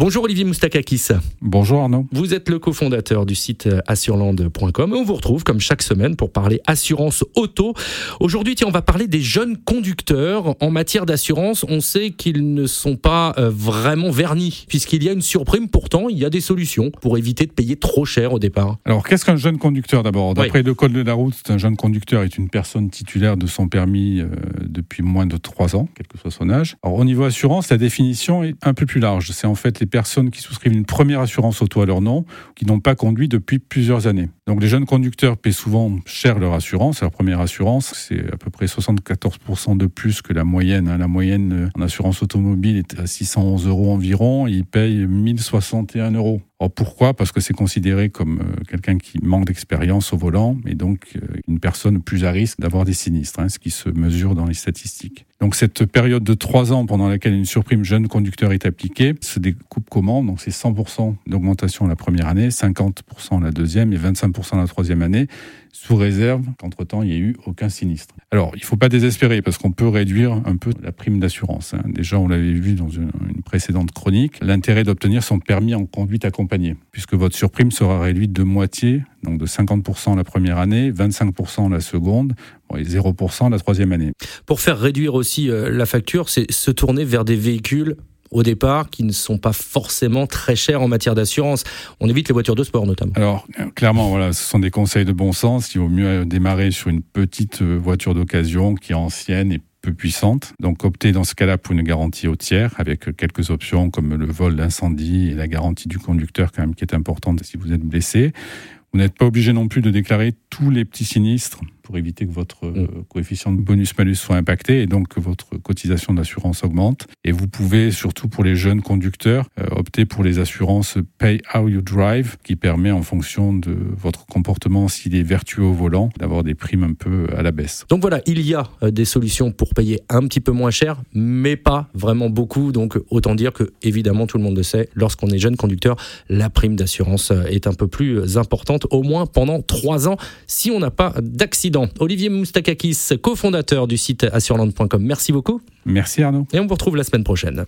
Bonjour Olivier Moustakakis. Bonjour Arnaud. Vous êtes le cofondateur du site assureland.com et on vous retrouve comme chaque semaine pour parler assurance auto. Aujourd'hui, tiens, on va parler des jeunes conducteurs. En matière d'assurance, on sait qu'ils ne sont pas euh, vraiment vernis puisqu'il y a une surprime. Pourtant, il y a des solutions pour éviter de payer trop cher au départ. Alors, qu'est-ce qu'un jeune conducteur d'abord? D'après le code de la route, un jeune conducteur est une personne titulaire de son permis euh, depuis moins de 3 ans, quel que soit son âge. Alors, au niveau assurance, la définition est un peu plus large. C'est en fait les personnes qui souscrivent une première assurance auto à leur nom, qui n'ont pas conduit depuis plusieurs années. Donc les jeunes conducteurs paient souvent cher leur assurance. Leur première assurance, c'est à peu près 74% de plus que la moyenne. Hein. La moyenne euh, en assurance automobile est à 611 euros environ. ils payent 1061 euros. Pourquoi? Parce que c'est considéré comme euh, quelqu'un qui manque d'expérience au volant et donc euh, une personne plus à risque d'avoir des sinistres, hein, ce qui se mesure dans les statistiques. Donc cette période de trois ans pendant laquelle une surprime jeune conducteur est appliquée se découpe comment? Donc c'est 100% d'augmentation la première année, 50% la deuxième et 25% la troisième année, sous réserve qu'entre-temps il n'y ait eu aucun sinistre. Alors il ne faut pas désespérer parce qu'on peut réduire un peu la prime d'assurance. Hein. Déjà on l'avait vu dans une, une précédente chronique, l'intérêt d'obtenir son permis en conduite accompagnée, puisque votre surprime sera réduite de moitié, donc de 50% la première année, 25% la seconde, et 0% la troisième année. Pour faire réduire aussi euh, la facture, c'est se tourner vers des véhicules au départ qui ne sont pas forcément très chers en matière d'assurance. On évite les voitures de sport notamment. Alors clairement, voilà, ce sont des conseils de bon sens. Il vaut mieux démarrer sur une petite euh, voiture d'occasion qui est ancienne et peu puissante. Donc optez dans ce cas-là pour une garantie au tiers avec quelques options comme le vol d'incendie et la garantie du conducteur quand même qui est importante si vous êtes blessé. Vous n'êtes pas obligé non plus de déclarer tous les petits sinistres pour éviter que votre mm. euh, coefficient de bonus-malus soit impacté et donc que votre cotisation d'assurance augmente. Et vous pouvez, surtout pour les jeunes conducteurs, euh, opter pour les assurances Pay How You Drive qui permet en fonction de votre comportement, s'il est vertueux au volant, d'avoir des primes un peu à la baisse. Donc voilà, il y a euh, des solutions pour payer un petit peu moins cher, mais pas vraiment beaucoup. Donc autant dire que, évidemment, tout le monde le sait, lorsqu'on est jeune conducteur, la prime d'assurance est un peu plus importante, au moins pendant trois ans, si on n'a pas d'accident. Olivier Moustakakis, cofondateur du site assureland.com. Merci beaucoup. Merci Arnaud. Et on vous retrouve la semaine prochaine.